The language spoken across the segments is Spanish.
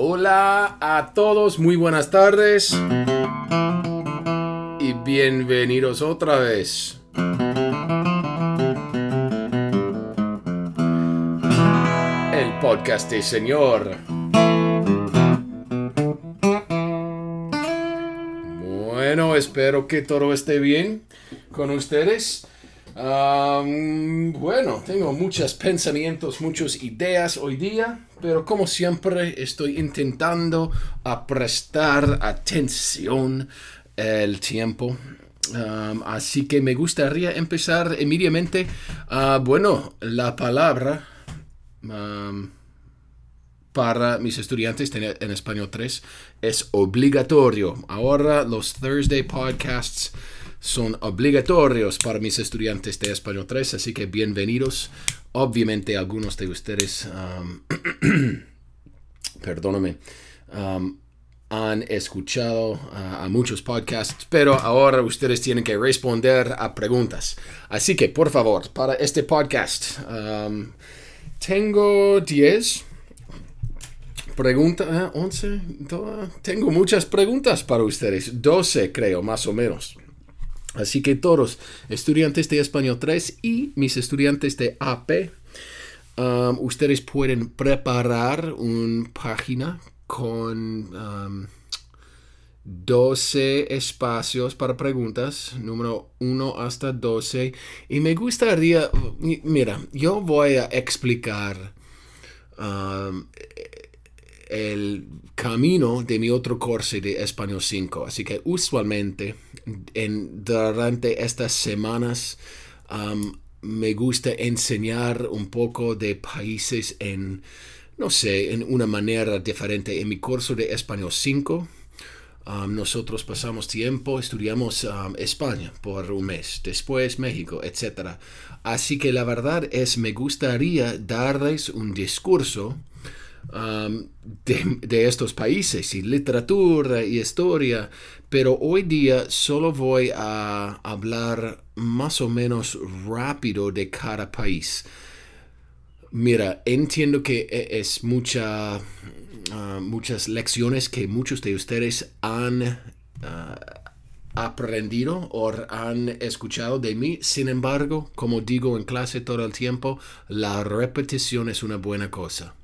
Hola a todos, muy buenas tardes y bienvenidos otra vez. El podcast de Señor. Bueno, espero que todo esté bien con ustedes. Bueno, tengo muchos pensamientos, muchas ideas hoy día, pero como siempre estoy intentando a prestar atención el tiempo. Así que me gustaría empezar inmediatamente. Uh, bueno, la palabra para mis estudiantes en español 3 es obligatorio. Ahora los Thursday podcasts son obligatorios para mis estudiantes de Español 3, así que bienvenidos. Obviamente algunos de ustedes, perdóname, han escuchado a muchos podcasts, pero ahora ustedes tienen que responder a preguntas. Así que, por favor, para este podcast, tengo 10 preguntas, 11, tengo muchas preguntas para ustedes, 12 creo, más o menos. Así que todos, estudiantes de español 3 y mis estudiantes de AP, um, ustedes pueden preparar una página con 12 um, espacios para preguntas, número 1 hasta 12. Y me gustaría, mira, yo voy a explicar um, el camino de mi otro curso de español 5. Así que usualmente en, durante estas semanas me gusta enseñar un poco de países en, no sé, en una manera diferente. En mi curso de español 5, um, nosotros pasamos tiempo, estudiamos um, España por un mes, después México, etc. Así que la verdad es, me gustaría darles un discurso De, estos países y literatura y historia, pero hoy día solo voy a hablar más o menos rápido de cada país. Mira, entiendo que e, es mucha, uh, muchas lecciones que muchos de ustedes han uh, aprendido o han escuchado de mí. Sin embargo, como digo en clase todo el tiempo, la repetición es una buena cosa.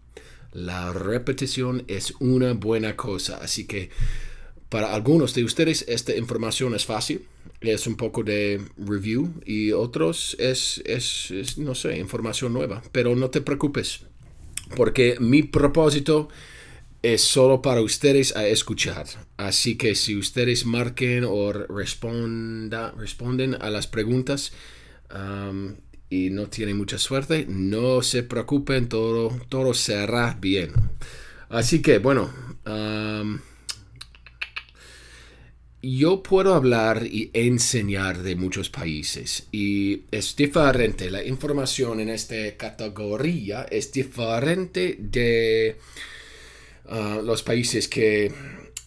La repetición es una buena cosa, así que para algunos de ustedes esta información es fácil, es un poco de review y otros es, es, no sé, información nueva, pero no te preocupes, porque mi propósito es solo para ustedes a escuchar. Así que si ustedes marquen o responda, responden a las preguntas, y no tiene mucha suerte, no se preocupen, todo, todo será bien. Así que, bueno, yo puedo hablar y enseñar de muchos países y es diferente. La información en esta categoría es diferente de ah, los países que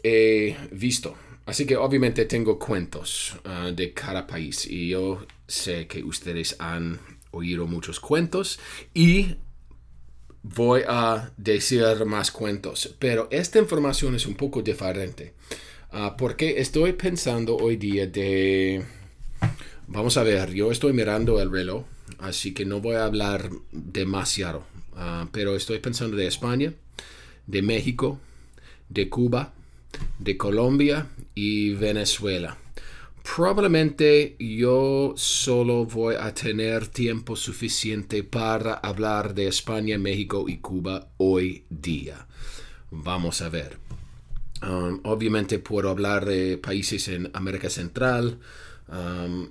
he visto. Así que obviamente tengo cuentos ah, de cada país y yo sé que ustedes han oído muchos cuentos y voy a decir más cuentos, pero esta información es un poco diferente. Ah, porque estoy pensando hoy día de... Vamos a ver, yo estoy mirando el reloj, así que no voy a hablar demasiado, ah, pero estoy pensando de España, de México, de Cuba, de Colombia y Venezuela. Probablemente yo solo voy a tener tiempo suficiente para hablar de España, México y Cuba hoy día. Vamos a ver. Um, obviamente puedo hablar de países en América Central, Um,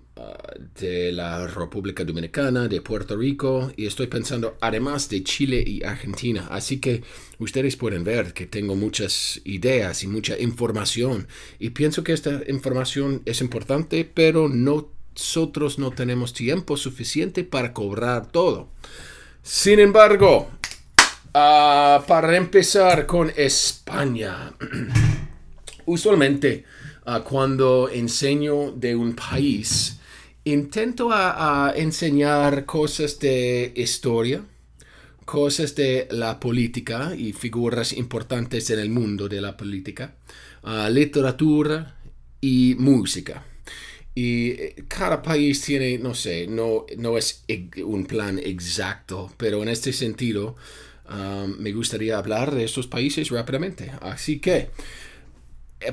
de la República Dominicana, de Puerto Rico y estoy pensando además de Chile y Argentina. Así que ustedes pueden ver que tengo muchas ideas y mucha información y pienso que esta información es importante, pero nosotros no tenemos tiempo suficiente para cobrar todo. Sin embargo, uh, para empezar con España, usualmente cuando enseño de un país, intento a, enseñar cosas de historia, cosas de la política y figuras importantes en el mundo de la política, uh, literatura y música. Y eh, cada país tiene, no sé, no, no es un plan exacto, pero en este sentido um, me gustaría hablar de estos países rápidamente. Así que,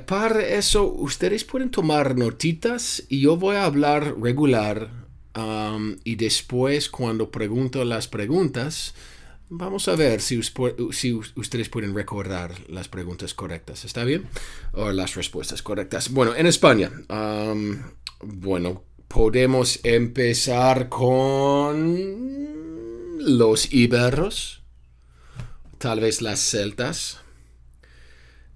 para eso, ustedes pueden tomar notitas y yo voy a hablar regular um, y después cuando pregunto las preguntas, Vamos a ver si, ustedes pueden recordar las preguntas correctas. ¿Está bien? O las respuestas correctas. Bueno, en España. bueno, podemos empezar con los iberos. Tal vez las celtas.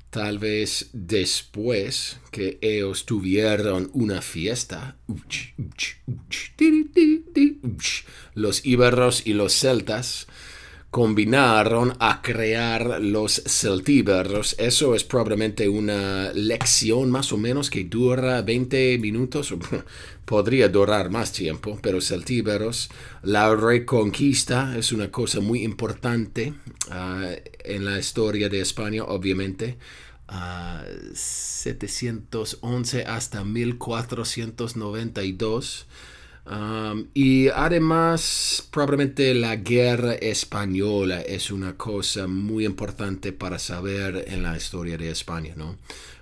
Tal vez después que ellos tuvieron una fiesta. Los iberos y los celtas combinaron a crear los celtíberos. Eso es probablemente una lección más o menos que dura 20 minutos. Podría durar más tiempo, pero celtíberos. La reconquista es una cosa muy importante ah, en la historia de España, obviamente. 711 ah, hasta 1492 y además, probablemente la guerra española es una cosa muy importante para saber en la historia de España, ¿no?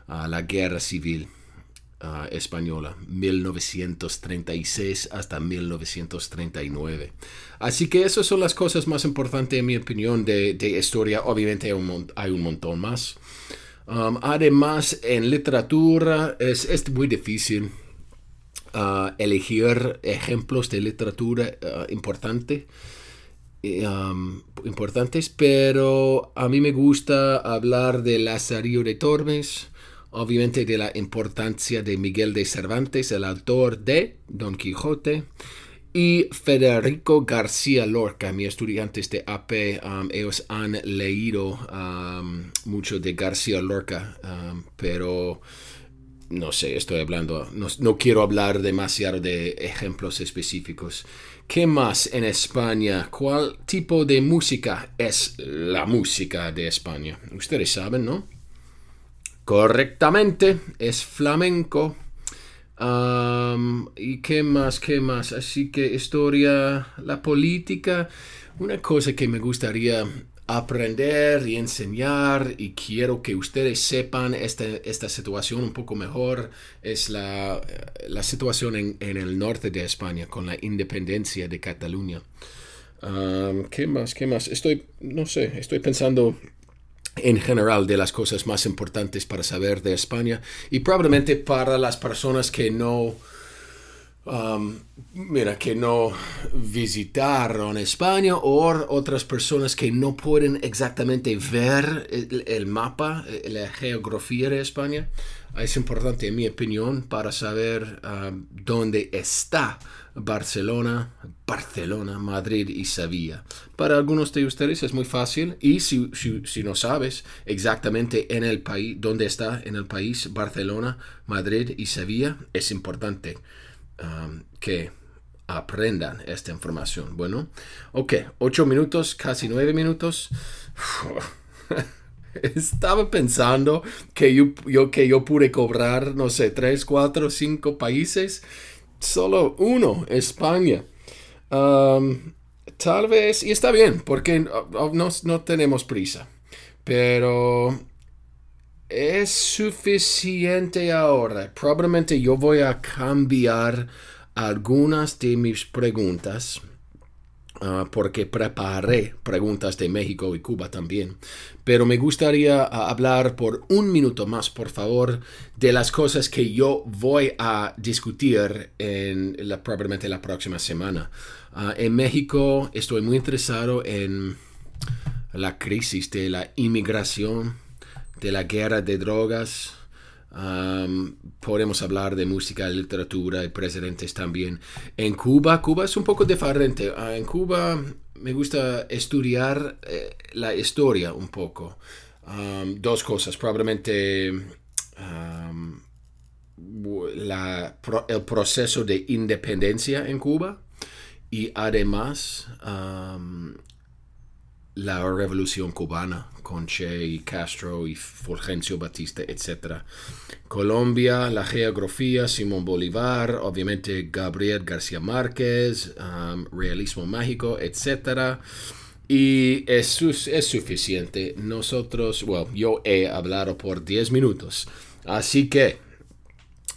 Ah, la guerra civil uh, española, 1936 hasta 1939. Así que esas son las cosas más importantes, en mi opinión, de, de historia. Obviamente hay un, hay un montón más. además, en literatura es, es muy difícil elegir ejemplos de literatura uh, importante, um, importantes, pero a mí me gusta hablar de Lazarillo de Tormes, obviamente de la importancia de Miguel de Cervantes, el autor de Don Quijote, y Federico García Lorca, mis estudiantes de AP, ellos han leído mucho de García Lorca, pero no sé, estoy hablando, no, quiero hablar demasiado de ejemplos específicos. ¿Qué más en España? ¿Cuál tipo de música es la música de España? Ustedes saben, ¿no? Correctamente, es flamenco. ¿Y qué más? ¿Qué más? Así que historia, la política, una cosa que me gustaría aprender y enseñar y quiero que ustedes sepan esta, situación un poco mejor es la, situación en, el norte de España con la independencia de Cataluña. ¿Qué más? ¿Qué más? Estoy, no sé, estoy pensando en general de las cosas más importantes para saber de España y probablemente para las personas que no Um, mira, que no visitaron España o otras personas que no pueden exactamente ver el, mapa, eh, la geografía de España. Es importante, en mi opinión, para saber um, dónde está Barcelona, Barcelona, Madrid y Sevilla. Para algunos de ustedes es muy fácil y si, si no sabes exactamente en el país, dónde está en el país Barcelona, Madrid y Sevilla, es importante. Um, que aprendan esta información. Bueno, ok, ocho minutos, casi nueve minutos. Estaba pensando que yo, que yo pude cobrar, no sé, tres, cuatro, cinco países. Solo uno, España. Um, tal vez, y está bien, porque no, no tenemos prisa. Pero es suficiente ahora. Probablemente yo voy a cambiar algunas de mis preguntas. Ah, porque preparé preguntas de México y Cuba también. Pero me gustaría ah, hablar por un minuto más, por favor, de las cosas que yo voy a discutir en la, probablemente la próxima semana. Ah, en México estoy muy interesado en la crisis de la inmigración de la guerra de drogas. podemos hablar de música, literatura y presidentes también. En Cuba, Cuba es un poco diferente. Ah, en Cuba me gusta estudiar eh, la historia un poco. dos cosas, probablemente el proceso de independencia en Cuba y además la revolución cubana con Che y Castro y Fulgencio Batista, etc. Colombia, la geografía, Simón Bolívar, obviamente Gabriel García Márquez, um, realismo mágico, etc. Y es, es suficiente. Nosotros, bueno, yo he hablado por 10 minutos. Así que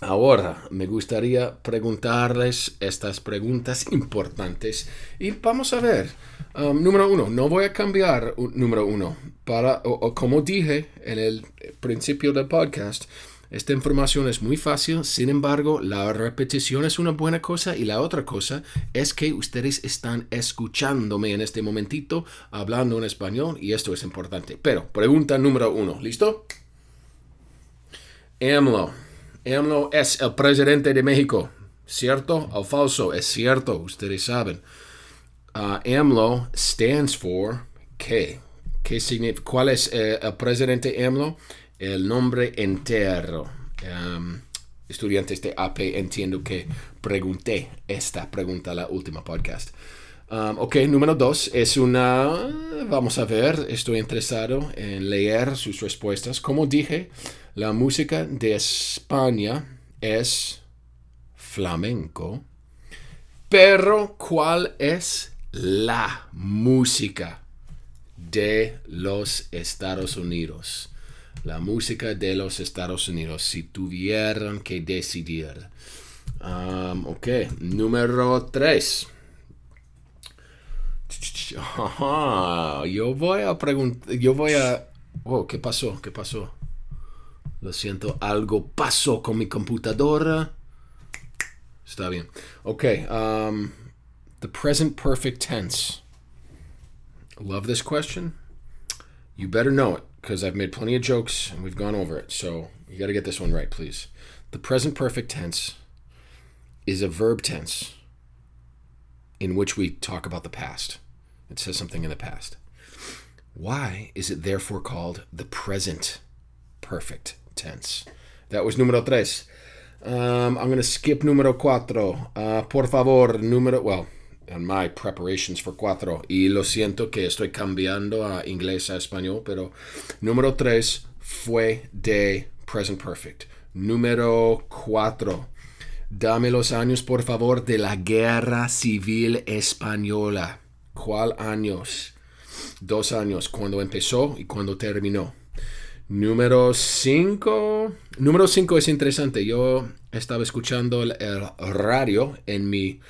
Ahora me gustaría preguntarles estas preguntas importantes y vamos a ver. Um, número uno, no voy a cambiar número uno. Para, como dije en el principio del podcast, esta información es muy fácil, sin embargo, la repetición es una buena cosa y la otra cosa es que ustedes están escuchándome en este momentito hablando en español y esto es importante. Pero, pregunta número uno, ¿listo? AMLO. AMLO es el presidente de México. ¿Cierto o falso? Es cierto, ustedes saben. Uh, AMLO stands for ¿qué? ¿Qué significa? ¿Cuál es eh, el presidente AMLO? El nombre entero. Estudiantes de AP, entiendo que pregunté esta pregunta la última podcast. Um, ok, número dos es una... Vamos a ver, estoy interesado en leer sus respuestas. Como dije, la música de España es flamenco. Pero, ¿cuál es la música de los Estados Unidos? La música de los Estados Unidos, si tuvieran que decidir. Um, ok, número 3. Yo voy a preguntar, yo voy a... Oh, ¿qué pasó? ¿Qué pasó? Lo siento, algo pasó con mi computadora. Está bien. Ok. Um, the present perfect tense. Love this question. You better know it because I've made plenty of jokes and we've gone over it. So you got to get this one right, please. The present perfect tense is a verb tense in which we talk about the past. It says something in the past. Why is it therefore called the present perfect tense. That was número tres. Um, I'm going to skip número cuatro. Uh, por favor, número. Well, in my preparations for cuatro. Y lo siento que estoy cambiando a inglés a español, pero número tres fue de present perfect. Número cuatro. Dame los años, por favor, de la guerra civil española. ¿Cuál años? Dos años, cuando empezó y cuando terminó. Número 5. Número 5 es interesante. Yo estaba escuchando el, radio en mi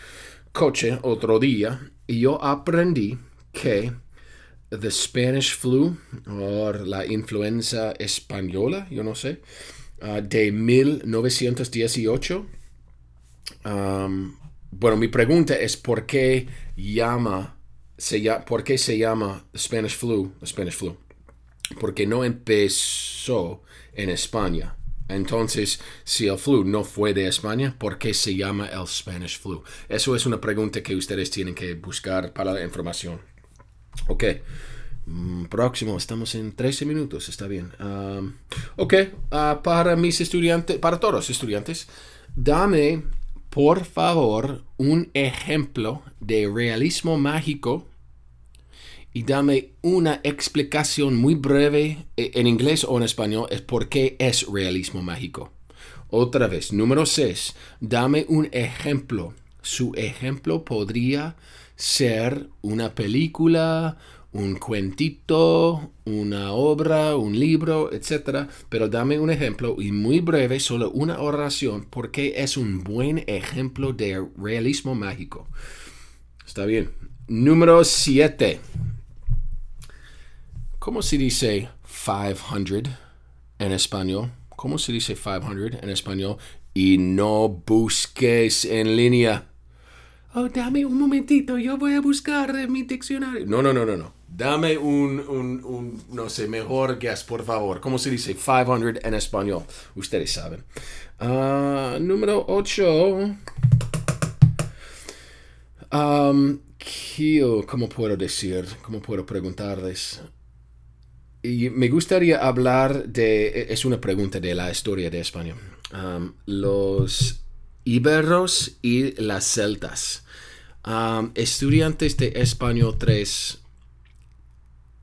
coche otro día y yo aprendí que the Spanish flu o la influenza española, yo no sé, uh, de 1918. Um, bueno, mi pregunta es por qué llama, se, por qué se llama Spanish flu, Spanish flu porque no empezó en España. Entonces, si el flu no fue de España, ¿por qué se llama el Spanish flu? Eso es una pregunta que ustedes tienen que buscar para la información. Ok. Mm, próximo, estamos en 13 minutos, está bien. Um, ok, uh, para mis estudiantes, para todos los estudiantes, dame por favor un ejemplo de realismo mágico y dame una explicación muy breve e, en inglés o en español es por qué es realismo mágico. Otra vez, número 6, dame un ejemplo. Su ejemplo podría ser una película, un cuentito, una obra, un libro, etc. Pero dame un ejemplo y muy breve, solo una oración, porque es un buen ejemplo de realismo mágico. Está bien. Número 7. ¿Cómo se dice 500 en español? ¿Cómo se dice 500 en español? Y no busques en línea. Oh, dame un momentito, yo voy a buscar en mi diccionario. No, no, no, no, no. Dame un, un, un no sé, mejor guess, por favor. ¿Cómo se dice 500 en español? Ustedes saben. Uh, número 8. Um, ¿Cómo puedo decir? ¿Cómo puedo preguntarles? Me gustaría hablar de, es una pregunta de la historia de España, um, los íberos y las celtas. Um, estudiantes de español 3,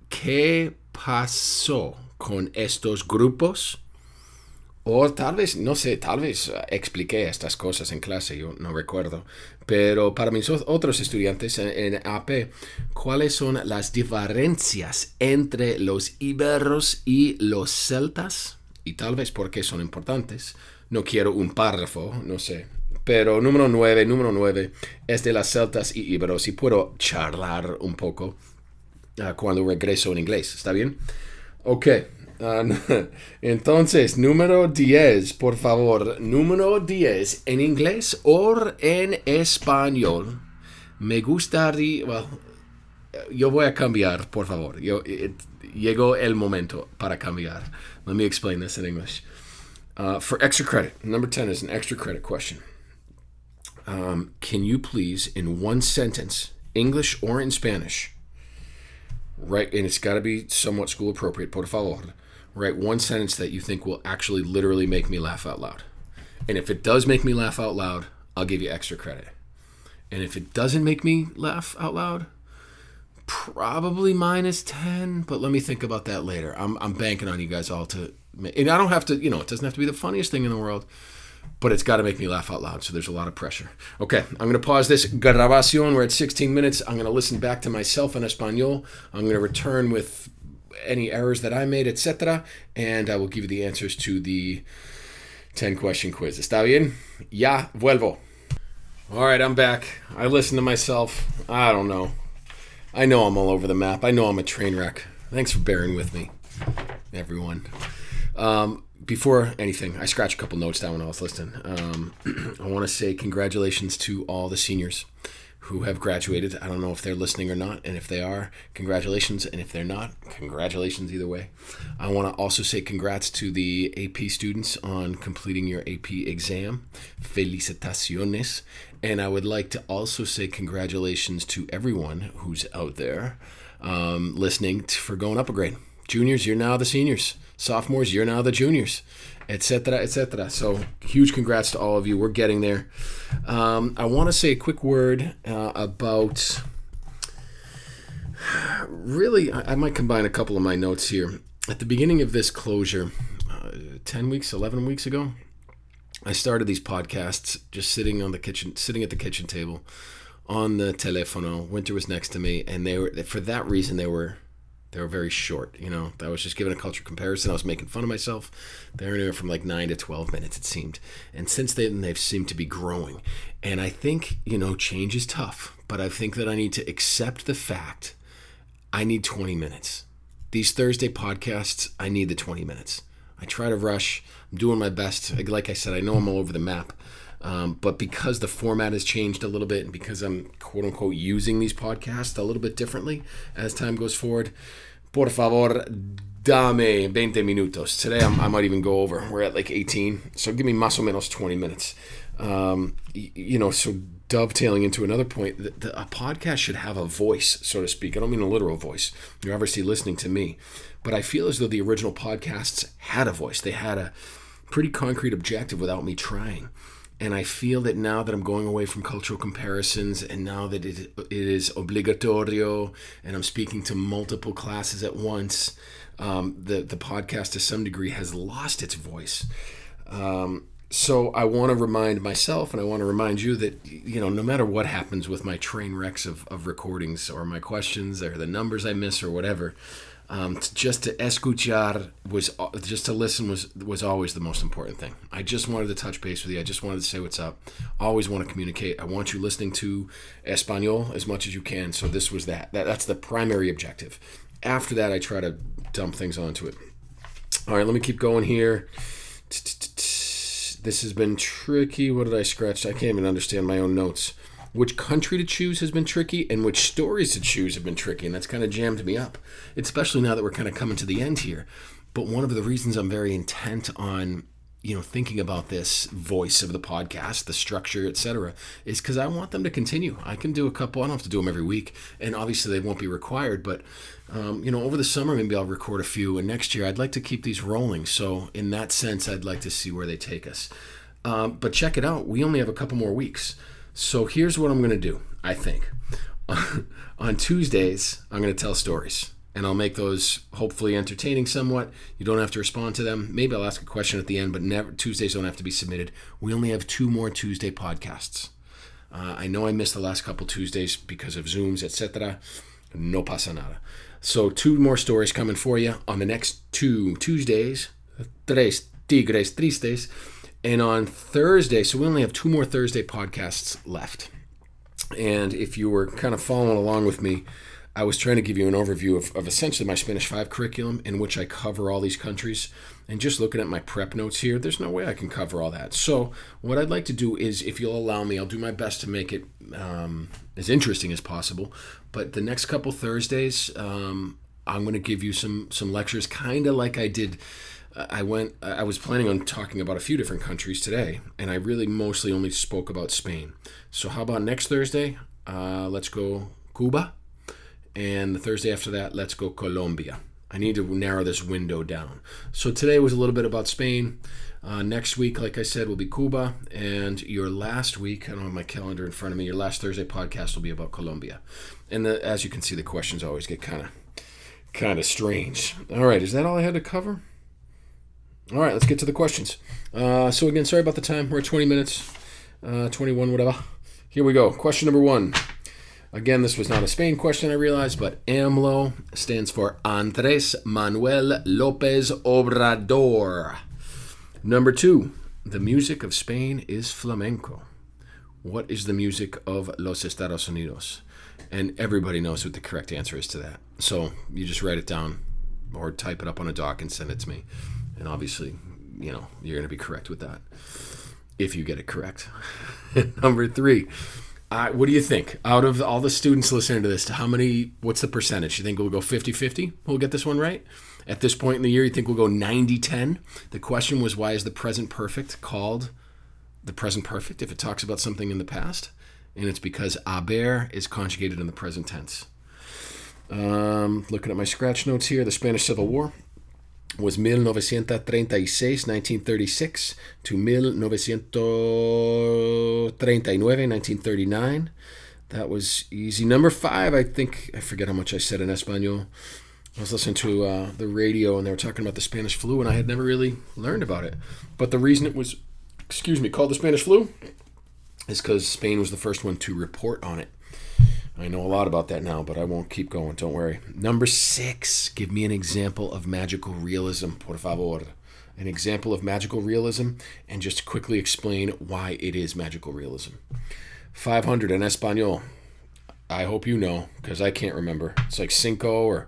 ¿qué pasó con estos grupos? O tal vez, no sé, tal vez uh, expliqué estas cosas en clase, yo no recuerdo. Pero para mis otros estudiantes en, en, AP, ¿cuáles son las diferencias entre los iberos y los celtas? Y tal vez por qué son importantes. No quiero un párrafo, no sé. Pero número 9, número 9 es de las celtas y iberos y puedo charlar un poco uh, cuando regreso en inglés. ¿Está bien? Ok. Entonces, número 10, por favor. Número 10, en inglés o en español. Me gustaría. Well, yo voy a cambiar, por favor. Yo, it, llegó el momento para cambiar. Let me explain this in English. Uh, for extra credit, number 10 is an extra credit question. Um, can you please, in one sentence, English or in Spanish, write, and it's got to be somewhat school appropriate, por favor write one sentence that you think will actually literally make me laugh out loud. And if it does make me laugh out loud, I'll give you extra credit. And if it doesn't make me laugh out loud, probably minus 10, but let me think about that later. I'm, I'm banking on you guys all to, and I don't have to, you know, it doesn't have to be the funniest thing in the world, but it's got to make me laugh out loud. So there's a lot of pressure. Okay, I'm going to pause this grabación. We're at 16 minutes. I'm going to listen back to myself in Espanol. I'm going to return with any errors that I made, etc. And I will give you the answers to the 10 question quiz. ¿Está bien? Ya vuelvo. All right, I'm back. I listen to myself. I don't know. I know I'm all over the map. I know I'm a train wreck. Thanks for bearing with me, everyone. Um, before anything, I scratched a couple notes down when I was listening. Um, I want to say congratulations to all the seniors who have graduated. I don't know if they're listening or not, and if they are, congratulations. And if they're not, congratulations either way. I want to also say congrats to the AP students on completing your AP exam. Felicitaciones. And I would like to also say congratulations to everyone who's out there um, listening for going up a grade. Juniors, you're now the seniors. Sophomores, you're now the juniors etc., etc. So huge congrats to all of you. We're getting there. Um, I want to say a quick word uh, about. Really, I, I, might combine a couple of my notes here. At the beginning of this closure, uh, ten weeks, eleven weeks ago, I started these podcasts just sitting on the kitchen, sitting at the kitchen table, on the telefono. Winter was next to me, and they were for that reason they were they were very short. You know, I was just giving a culture comparison. I was making fun of myself. They were anywhere from like nine to twelve minutes, it seemed. And since then, they've seemed to be growing. And I think you know, change is tough, but I think that I need to accept the fact I need twenty minutes. These Thursday podcasts, I need the twenty minutes. I try to rush. I'm doing my best. Like I said, I know I'm all over the map. Um, but because the format has changed a little bit and because I'm quote unquote using these podcasts a little bit differently as time goes forward, por favor, dame 20 minutos. Today I'm, i might even go over. We're at like 18. So give me más o menos 20 minutes. Um, you know, so dovetailing into another point, the, the, a podcast should have a voice, so to speak. I don't mean a literal voice. You're obviously listening to me. But I feel as though the original podcasts had a voice. They had a pretty concrete objective without me trying. And I feel that now that I'm going away from cultural comparisons and now that it, it is obligatorio and I'm speaking to multiple classes at once, um, the, the podcast to some degree has lost its voice. Um, so I want to remind myself and I want to remind you that, you know, no matter what happens with my train wrecks of, of recordings or my questions or the numbers I miss or whatever, um, to, just to escuchar was just to listen was was always the most important thing. I just wanted to touch base with you. I just wanted to say what's up. Always want to communicate. I want you listening to Espanol as much as you can. So this was that. that that's the primary objective. After that, I try to dump things onto it. All right, let me keep going here. This has been tricky. What did I scratch? I can't even understand my own notes which country to choose has been tricky and which stories to choose have been tricky and that's kind of jammed me up especially now that we're kind of coming to the end here. But one of the reasons i'm very intent on you know thinking about this voice of the podcast the structure etc is because i want them to continue. I can do a couple i don't have to do them every week and obviously they won't be required but um, you know over the summer maybe i'll record a few and next year i'd like to keep these rolling. So in that sense i'd like to see where they take us. Um, but check it out. We only have a couple more weeks so here's what I'm going to do, I think. On Tuesdays, I'm going to tell stories. and I'll make those hopefully entertaining somewhat. You don't have to respond to them. Maybe I'll ask a question at the end, but never Tuesdays don't have to be submitted. We only have two more Tuesday podcasts. Uh, I know I missed the last couple Tuesdays because of Zooms, etc. No pasa nada. So two more stories coming for you on the next two Tuesdays. Tres tigres tristes. And on Thursday, so we only have two more Thursday podcasts left. And if you were kind of following along with me, I was trying to give you an overview of, of essentially my Spanish 5 curriculum in which I cover all these countries. And just looking at my prep notes here, there's no way I can cover all that. So, what I'd like to do is, if you'll allow me, I'll do my best to make it um, as interesting as possible. But the next couple Thursdays, um, I'm going to give you some some lectures, kind of like I did. I went. I was planning on talking about a few different countries today, and I really mostly only spoke about Spain. So, how about next Thursday? Uh, let's go Cuba and the Thursday after that, let's go Colombia. I need to narrow this window down. So today was a little bit about Spain. Uh, next week, like I said, will be Cuba, and your last week, I don't have my calendar in front of me. Your last Thursday podcast will be about Colombia, and the, as you can see, the questions always get kind of kind of strange. All right, is that all I had to cover? All right, let's get to the questions. Uh, so again, sorry about the time. We're at 20 minutes, uh, 21, whatever. Here we go. Question number one. Again, this was not a Spain question, I realize, but AMLO stands for Andres Manuel Lopez Obrador. Number two, the music of Spain is flamenco. What is the music of Los Estados Unidos? And everybody knows what the correct answer is to that. So you just write it down or type it up on a doc and send it to me. And obviously, you know, you're going to be correct with that if you get it correct. Number three, uh, what do you think? Out of all the students listening to this, how many, what's the percentage? You think we'll go 50 50? We'll get this one right? At this point in the year, you think we'll go 90 10? The question was why is the present perfect called the present perfect if it talks about something in the past? And it's because haber is conjugated in the present tense. Um, looking at my scratch notes here, the Spanish Civil War was 1936, 1936 to 1939, 1939. That was easy. Number five, I think, I forget how much I said in Espanol. I was listening to uh, the radio and they were talking about the Spanish flu, and I had never really learned about it. But the reason it was, excuse me, called the Spanish flu is because Spain was the first one to report on it. I know a lot about that now, but I won't keep going. Don't worry. Number six, give me an example of magical realism, por favor. An example of magical realism, and just quickly explain why it is magical realism. 500 in Espanol. I hope you know, because I can't remember. It's like cinco or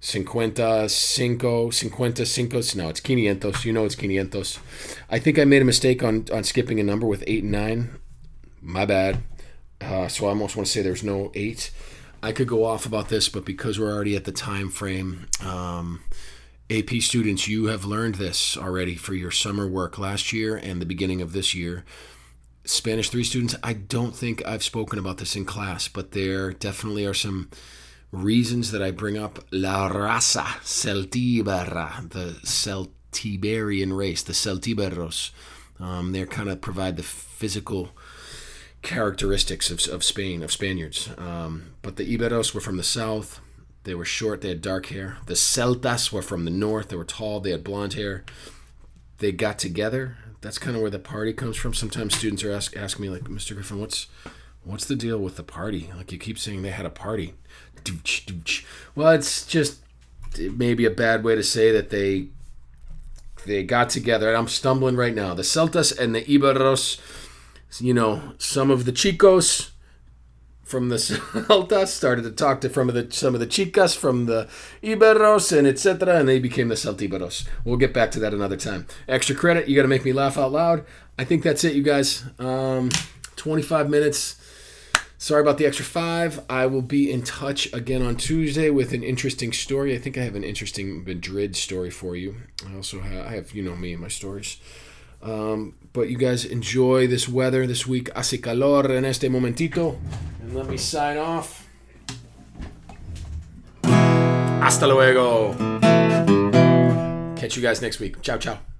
cincuenta, cinco, cincuenta, cinco. No, it's quinientos. You know it's quinientos. I think I made a mistake on, on skipping a number with eight and nine. My bad. Uh, so I almost want to say there's no eight. I could go off about this, but because we're already at the time frame, um, AP students, you have learned this already for your summer work last year and the beginning of this year. Spanish 3 students, I don't think I've spoken about this in class, but there definitely are some reasons that I bring up La raza celtibera, the Celtiberian race, the Celtiberos. Um, they kind of provide the physical characteristics of, of Spain, of Spaniards. Um, but the Iberos were from the south. They were short, they had dark hair. The Celtas were from the north. They were tall, they had blonde hair. They got together. That's kind of where the party comes from. Sometimes students are ask, ask me, like, Mr. Griffin, what's what's the deal with the party? Like, you keep saying they had a party. Well, it's just maybe a bad way to say that they they got together. And I'm stumbling right now. The Celtas and the Iberos you know, some of the chicos from the Celtas started to talk to from of the some of the chicas from the Iberos and etc. and they became the Celtiberos. We'll get back to that another time. Extra credit, you got to make me laugh out loud. I think that's it, you guys. Um, 25 minutes. Sorry about the extra five. I will be in touch again on Tuesday with an interesting story. I think I have an interesting Madrid story for you. I also have, I have you know me and my stories. Um, but you guys enjoy this weather this week. Hace calor en este momentito. And let me sign off. Hasta luego. Catch you guys next week. Ciao, ciao.